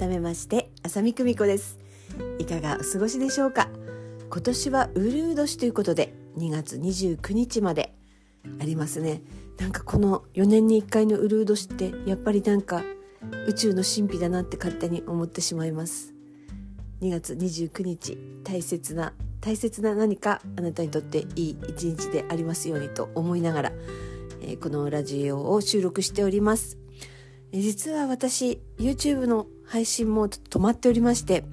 改めまして浅見久美子です。いかがお過ごしでしょうか？今年はウルー年ということで2月29日までありますね。なんかこの4年に1回のウルー年ってやっぱりなんか宇宙の神秘だなって勝手に思ってしまいます。2月29日大切な大切な何かあなたにとっていい一日でありますようにと思いながら、えー、このラジオを収録しております。実は私 YouTube の配信も止まっておりまして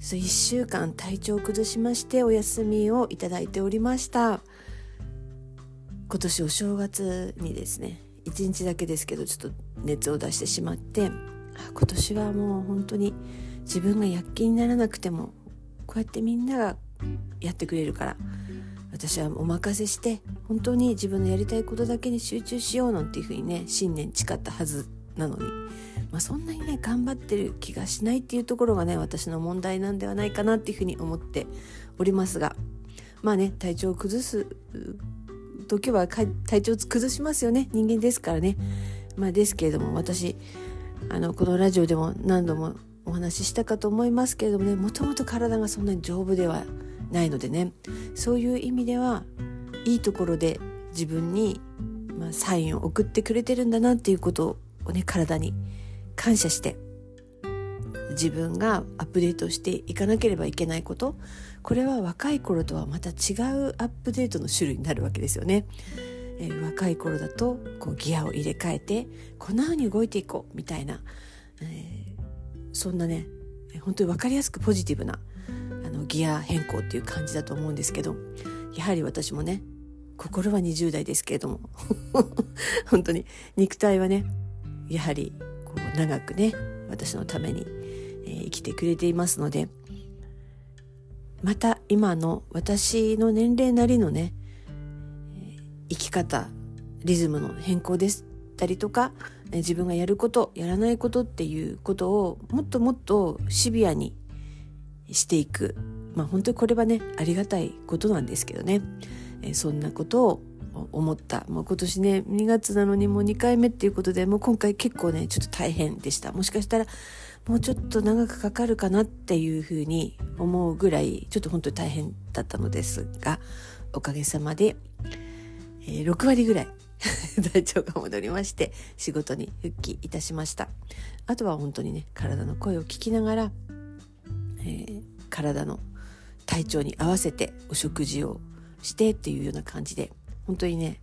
1週間体調を崩しましてお休みをいただいておりました。今年お正月にですね1日だけですけどちょっと熱を出してしまって今年はもう本当に自分が躍起にならなくてもこうやってみんながやってくれるから私はお任せして本当に自分のやりたいことだけに集中しようなんていうふうにね新年誓ったはずなのに、まあ、そんなにね頑張ってる気がしないっていうところがね私の問題なんではないかなっていうふうに思っておりますが。まあね体調を崩す時は体調を崩しますよね。人間ですからね。まあ、ですけれども私あのこのラジオでも何度もお話ししたかと思いますけれどもねもともと体がそんなに丈夫ではないのでね。そういう意味ではいいところで自分に、まあ、サインを送ってくれてるんだなっていうことね体に感謝して自分がアップデートしていかなければいけないことこれは若い頃とはまた違うアップデートの種類になるわけですよね。えー、若い頃だとこうギアを入れ替えてこんな風に動いていこうみたいな、えー、そんなね本当に分かりやすくポジティブなあのギア変更っていう感じだと思うんですけどやはり私もね心は20代ですけれども 本当に肉体はねやはりこう長くね私のために、え、生きてくれていますのでまた今の私の年齢なりのね、生き方リズムの変更でしたりとか、自分がやることやらないことっていうことをもっともっとシビアにしていく。まあ本当にこれはねありがたいことなんですけどね、そんなことを思った。もう今年ね2月なのにもう2回目っていうことでもう今回結構ねちょっと大変でした。もしかしたらもうちょっと長くかかるかなっていうふうに思うぐらいちょっと本当に大変だったのですがおかげさまで、えー、6割ぐらい 体調が戻りまして仕事に復帰いたしました。あとは本当にね体の声を聞きながら、えー、体の体調に合わせてお食事をしてっていうような感じで本当にね、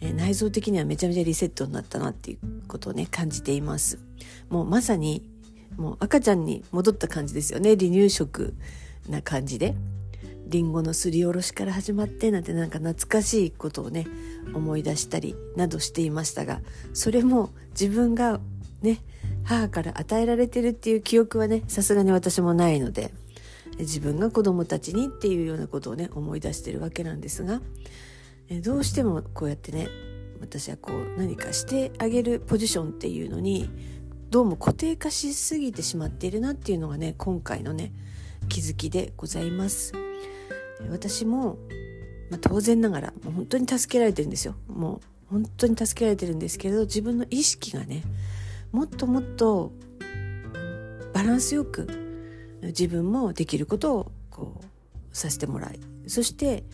えー、内臓的にはめちゃめちゃリセットになったなっていうことをね感じています。もうまさにもう赤ちゃんに戻った感じですよね。離乳食な感じで。りんごのすりおろしから始まってなんてなんか懐かしいことをね思い出したりなどしていましたがそれも自分がね母から与えられてるっていう記憶はねさすがに私もないので自分が子供たちにっていうようなことをね思い出してるわけなんですがえどうしてもこうやってね私はこう何かしてあげるポジションっていうのにどうも固定化しすぎてしまっているなっていうのがね今回のね気づきでございます。私も、まあ、当然ながらもう本当に助けられてるんですよ。もう本当に助けられてるんですけれど自分の意識がねもっともっとバランスよく自分もできることをこうさせてもらいそして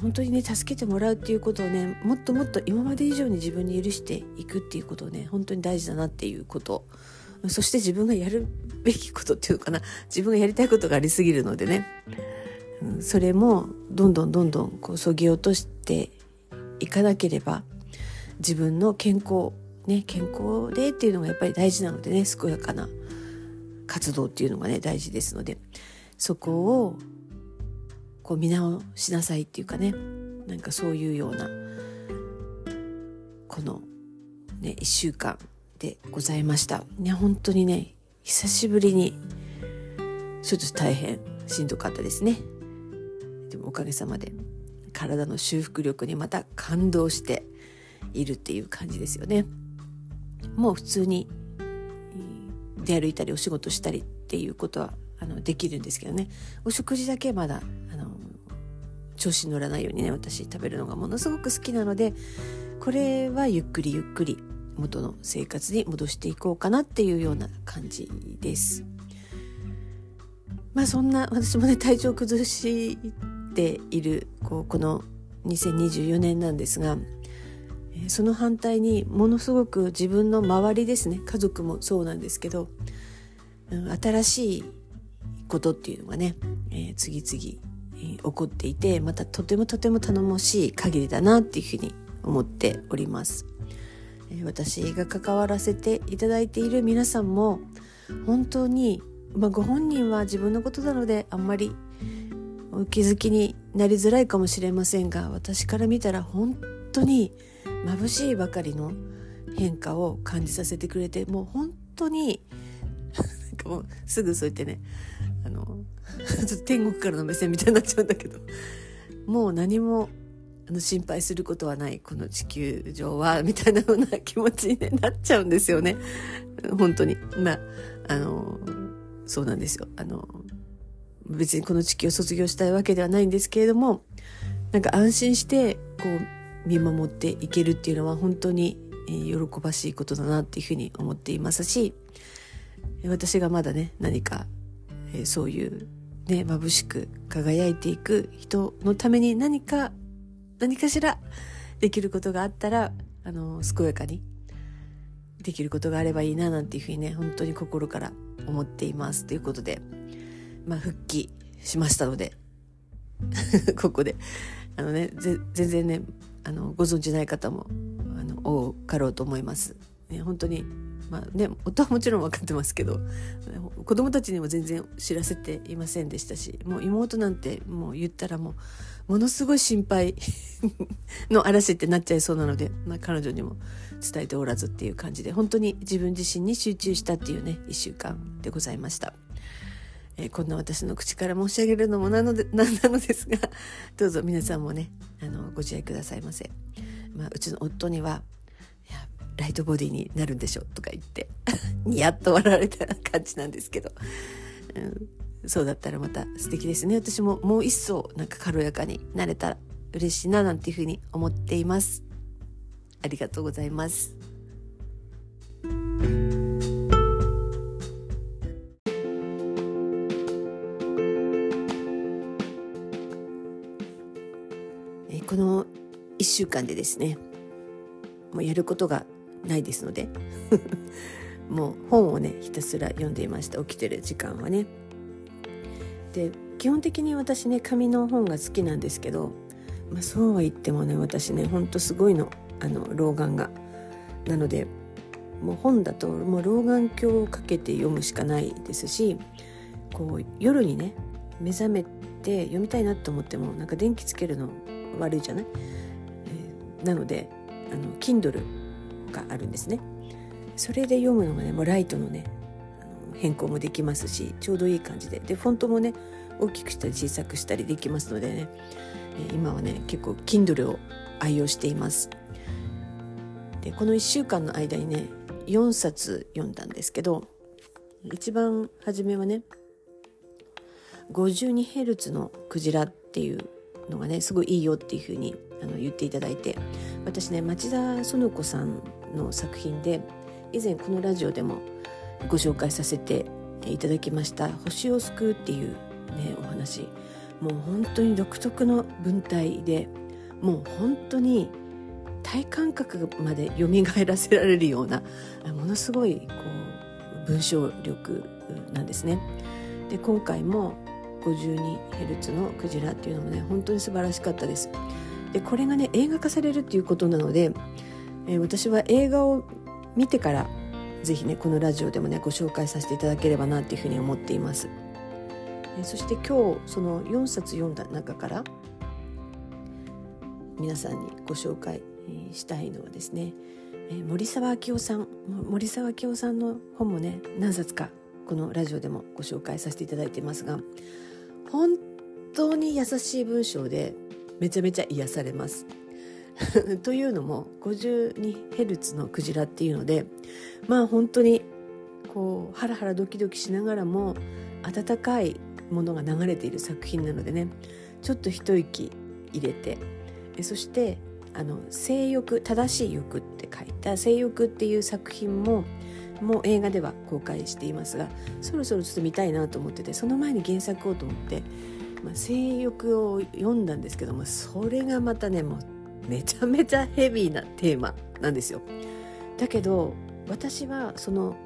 本当にね助けてもらうっていうことをねもっともっと今まで以上に自分に許していくっていうことをね本当に大事だなっていうこと。そして自分がやるべきことっていうかな。自分がやりたいことがありすぎるのでね、うん、それもどんどんどんどんこうそぎ落としていかなければ自分の健康ね健康でっていうのがやっぱり大事なのでね健やかな活動っていうのがね大事ですので。そこをこう見直しなさいっていうかねなんかそういうようなこのね1週間でございました。ね本当にね久しぶりにちょっと大変しんどかったですね。でもおかげさまで体の修復力にまた感動しているっていう感じですよね。もう普通に出歩いたりお仕事したりっていうことはあのできるんですけどね。お食事だけまだ調子に乗らないようにね私食べるのがものすごく好きなのでこれはゆっくりゆっくり元の生活に戻していこうかなっていうような感じです。まあそんな私もね体調崩しているこうこの2024年なんですがその反対にものすごく自分の周りですね家族もそうなんですけど新しいことっていうのがね、えー、次々、起こっていてまたとてもとても頼もしい限りだなっていうふうに思っております、私が関わらせていただいている皆さんも本当に、まあ、ご本人は自分のことなのであんまりお気づきになりづらいかもしれませんが私から見たら本当に眩しいばかりの変化を感じさせてくれてもう本当に なんかもうすぐそう言ってねあの天国からの目線みたいになっちゃうんだけど。もう何もあの心配することはない。この地球上はみたいなような気持ちに、なっちゃうんですよね。本当に。まああのそうなんですよ。あの別にこの地球を卒業したいわけではないんですけれどもなんか安心してこう見守っていけるっていうのは本当に喜ばしいことだなっていうふうに思っていますし私がまだね何かえそういうね眩しく輝いていく人のために何か何かしらできることがあったらあの健やかにできることがあればいいななんていうふうにね本当に心から思っていますということでまあ復帰しましたので ここであのね全然ねあのご存じない方もあの多かろうと思います。ね、本当にまあね夫はもちろん分かってますけど子供たちにも全然知らせていませんでしたしもう妹なんてもう言ったらもうものすごい心配 の嵐ってなっちゃいそうなので、まあ、彼女にも伝えておらずっていう感じで本当に自分自身に集中したっていうね1週間でございました。えー、こんな私の口から申し上げるのもなのでなん なのですがどうぞ皆さんもねあのご自愛くださいませ。まあ、うちの夫にはライトボディになるんでしょとか言ってニヤッと笑われた感じなんですけど、うん、そうだったらまた素敵ですね。私ももう一層なんか軽やかになれたら嬉しいななんていうふうに思っています。ありがとうございます。この1週間でですねもうやることがないですので もう本をねひたすら読んでいました起きてる時間はね。で基本的に私ね紙の本が好きなんですけど、まあ、そうは言ってもね私ねほんとすごいのあの老眼が。なのでもう本だともう老眼鏡をかけて読むしかないですしこう夜にね目覚めて読みたいなと思ってもなんか電気つけるの悪いじゃない、えー、なのであの Kindle があるんですね。それで読むのがねもうライトのね変更もできますしちょうどいい感じで。でフォントもね大きくしたり小さくしたりできますのでね今はね結構 Kindle を愛用しています。でこの1週間の間にね4冊読んだんですけど一番初めはね 52Hz のクジラっていうのがねすごいいいよっていうふうにあの言っていただいて私ね町田園子さんの作品で以前このラジオでもご紹介させていただきました「星を救う」っていう、ね、お話もう本当に独特の文体でもう本当に体感覚まで蘇らせられるようなものすごいこう文章力なんですね。で今回も 52Hz のクジラっていうのもね本当に素晴らしかったです。でこれがね映画化されるっていうことなので、えー、私は映画を見てからぜひねこのラジオでもねご紹介させていただければなっていうふうに思っています。えそして今日その4冊読んだ中から皆さんにご紹介したいのはですね森沢明夫さん森沢明夫さんの本もね何冊かこのラジオでもご紹介させていただいていますが本当に優しい文章でめちゃめちゃ癒されます。というのも 52Hz のクジラっていうのでまあ本当にこうハラハラドキドキしながらも温かいものが流れている作品なのでねちょっと一息入れてそしてあの性欲正しい欲って書いた性欲っていう作品ももう映画では公開していますがそろそろちょっと見たいなと思っててその前に原作をと思って、まあ、性欲を読んだんですけどもそれがまたねもうめちゃめちゃヘビーなテーマなんですよ。だけど私はその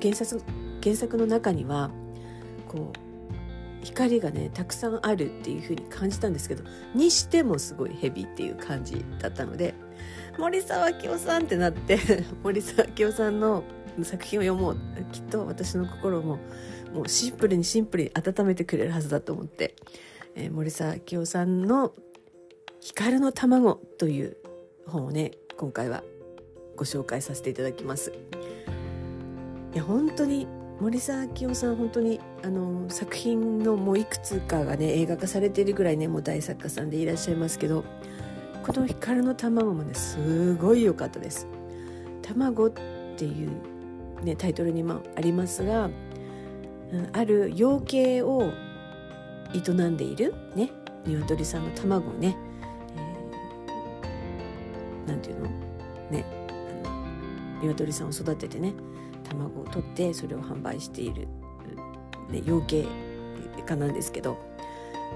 原作原作の中にはこう光がねたくさんあるっていう風に感じたんですけどにしてもすごいヘビーっていう感じだったので森沢清さんってなって 森沢清さんの作品を読もうきっと私の心ももうシンプルにシンプルに温めてくれるはずだと思って、えー、森沢清さんの「光の卵」という本をね今回はご紹介させていただきます。いや本当に森沢明夫さん本当にあの作品のもういくつかがね映画化されているぐらいねもう大作家さんでいらっしゃいますけどこの「光の卵」もねすごい良かったです。卵っていうねタイトルにもありますが、うん、ある養鶏を営んでいるね鶏さんの卵をね、えー、なんていうの？ね鶏さんを育ててね卵を取ってそれを販売している、ね、養鶏家なんですけど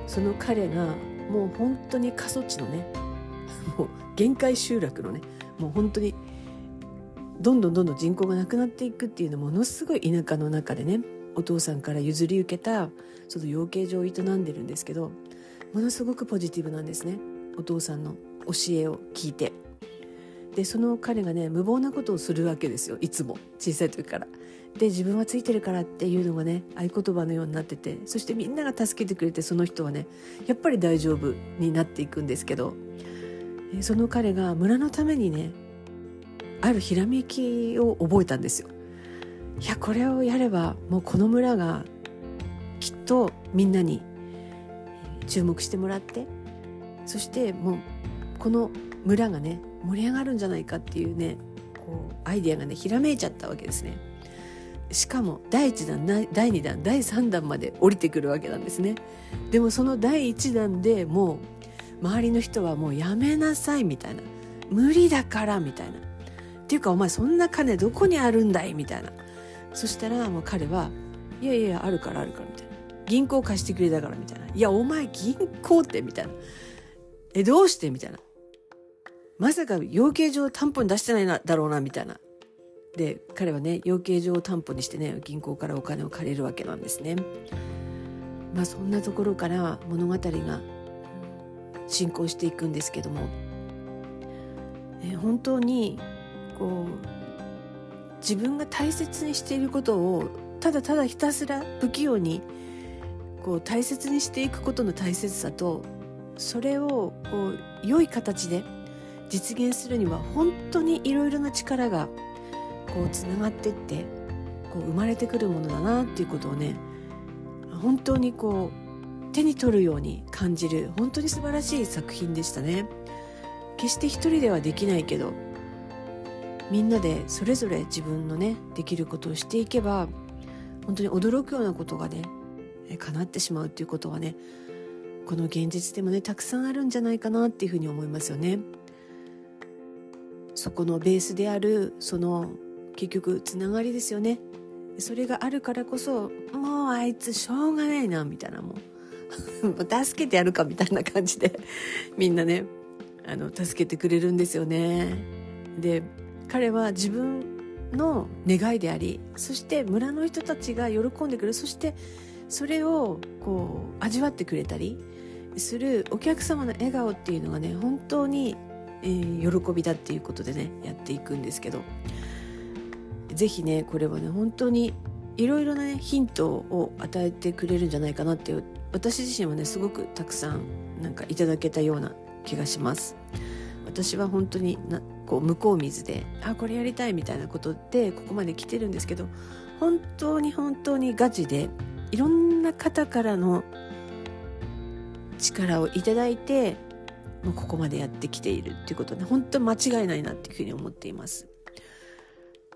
その彼がもう本当に過疎地のねもう限界集落のねもう本当にどんどんどんどん人口がなくなっていくっていうのものすごい田舎の中でねお父さんから譲り受けたその養鶏場を営んでるんですけどものすごくポジティブなんですね。お父さんの教えを聞いて。でその彼がね無謀なことをするわけですよ。いつも。小さい時から。で自分はついてるからっていうのがね合言葉のようになってて。そしてみんなが助けてくれてその人はねやっぱり大丈夫になっていくんですけど。その彼が村のためにねあるひらめきを覚えたんですよ。いやこれをやればもうこの村がきっとみんなに注目してもらってそしてもうこの村がね盛り上がるんじゃないかっていうねこうアイデアがねひらめいちゃったわけですね。しかも第1弾第2弾第3弾まで降りてくるわけなんですね。でもその第1弾でもう周りの人はもうやめなさいみたいな無理だからみたいなっていうかお前そんな金どこにあるんだい？みたいな。そしたらもう彼はいやいやあるからあるからみたいな。銀行貸してくれたからみたいな。いやお前銀行ってみたいな。えどうして？みたいな。まさか養鶏場担保に出してないなだろうなみたいな。で彼はね養鶏場を担保にしてね銀行からお金を借りるわけなんですね。まあそんなところから物語が進行していくんですけども、え本当にこう自分が大切にしていることをただただひたすら不器用にこう大切にしていくことの大切さとそれをこう良い形で実現するには本当にいろいろな力がこうつながってってこう生まれてくるものだなっていうことをね本当にこう手に取るように感じる本当に素晴らしい作品でしたね。決して一人ではできないけどみんなでそれぞれ自分のねできることをしていけば本当に驚くようなことがね叶ってしまうっていうことはねこの現実でもねたくさんあるんじゃないかなっていうふうに思いますよね。そこのベースであるその結局つながりですよね。それがあるからこそもうあいつしょうがないなみたいな もう助けてやるかみたいな感じでみんなねあの助けてくれるんですよね。で彼は自分の願いでありそして村の人たちが喜んでくれるそしてそれをこう味わってくれたりするお客様の笑顔っていうのがね本当にえー、喜びだっていうことでねやっていくんですけど是非ねこれはね本当にいろいろな、ね、ヒントを与えてくれるんじゃないかなって私自身はねすごくたくさんなんかいただけたような気がします。私は本当にこう向こう水であこれやりたいみたいなことでここまで来てるんですけど本当に本当にガチでいろんな方からの力をいただいてもうここまでやってきているっていうことはね本当間違いないなっていうふうに思っています。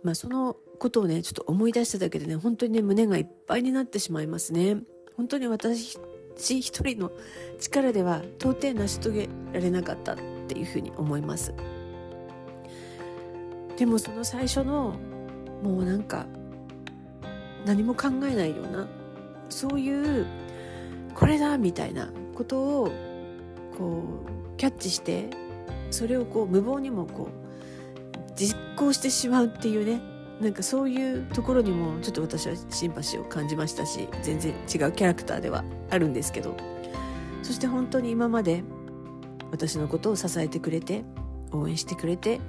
まあ、そのことをねちょっと思い出しただけでね本当にね胸がいっぱいになってしまいますね。本当に私一人の力では到底成し遂げられなかったっていうふうに思いますでもその最初のもうなんか何も考えないようなそういうこれだみたいなことをこうキャッチしてそれをこう無謀にもこう実行してしまうっていうねなんかそういうところにもちょっと私はシンパシーを感じましたし全然違うキャラクターではあるんですけどそして本当に今まで私のことを支えてくれて応援してくれて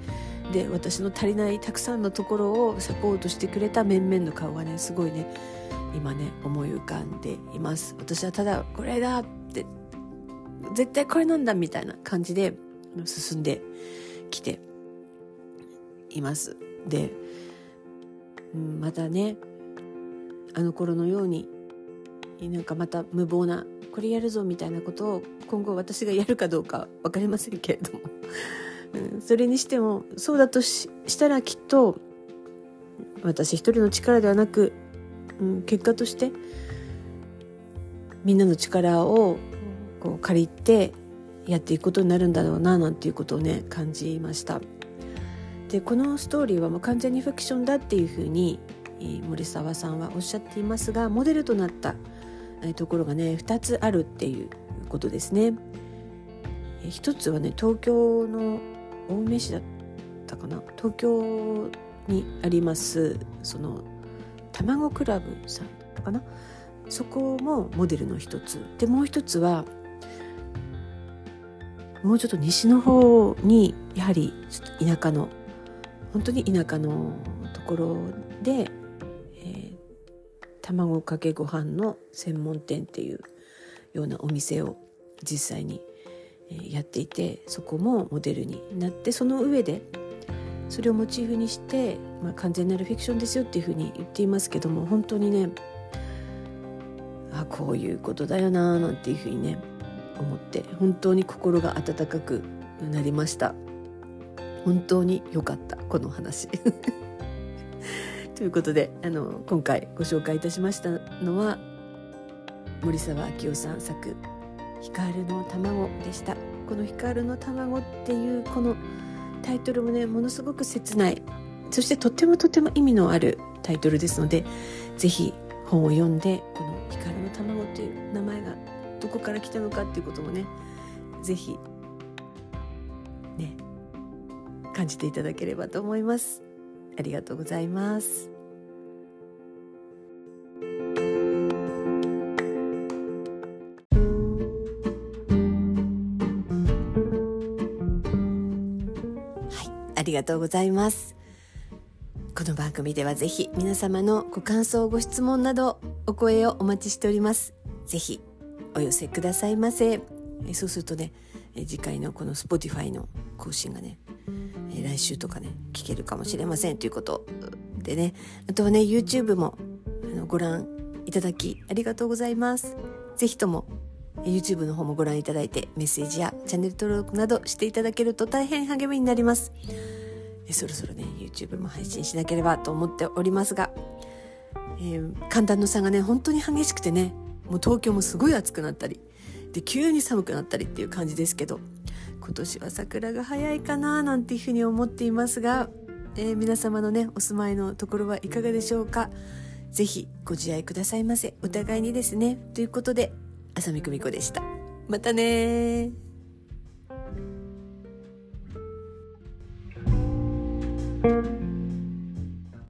で私の足りないたくさんのところをサポートしてくれた面々の顔がねすごいね今ね思い浮かんでいます。私はただこれだって絶対これなんだみたいな感じで進んできています。でうん、またねあの頃のようになんかまた無謀なこれやるぞみたいなことを今後私がやるかどうか分かりませんけれども、それにしてもそうだとしたらきっと私一人の力ではなく、うん、結果としてみんなの力をこう借りてやっていくことになるんだろうななんていうことをね感じました。でこのストーリーはもう完全にフィクションだっていうふうに森沢さんはおっしゃっていますがモデルとなったところがね2つあるっていうことですね。一つはね東京の青梅市だったかな？東京にありますその卵クラブさんかな？そこもモデルの一つ。でもう一つはもうちょっと西の方にやはり田舎の本当に田舎のところで、えー、卵かけご飯の専門店っていうようなお店を実際にやっていてそこもモデルになってその上でそれをモチーフにして、まあ、完全なるフィクションですよっていうふうに言っていますけども本当にねあこういうことだよななんていうふうにね思って本当に心が温かくなりました。本当に良かったこの話 ということであの今回ご紹介いたしましたのは森沢明夫さん作「光の卵」でした。この「光の卵」っていうこのタイトルもねものすごく切ない。そしてとってもとても意味のあるタイトルですので是非本を読んでこの「光の卵」という名前がどこから来たのかっていうこともね是非ね感じていただければと思います。ありがとうございます。ありがとうございます。この番組ではぜひ皆様のご感想ご質問などお声をお待ちしております。ぜひお寄せくださいませ。えそうするとね次回のこの Spotify の更新がね来週とかね聞けるかもしれません。ということでね。あとはね YouTube もあのご覧いただきありがとうございます。是非とも YouTube の方もご覧いただいてメッセージやチャンネル登録などしていただけると大変励みになります。そろそろね YouTube も配信しなければと思っておりますが、えー、寒暖の差がね本当に激しくてねもう東京もすごい暑くなったりで急に寒くなったりっていう感じですけど今年は桜が早いかななんていうふうに思っていますが、えー、皆様のねお住まいのところはいかがでしょうか？ぜひご自愛くださいませ。お互いにですね。ということで浅見久美子でした。またねー。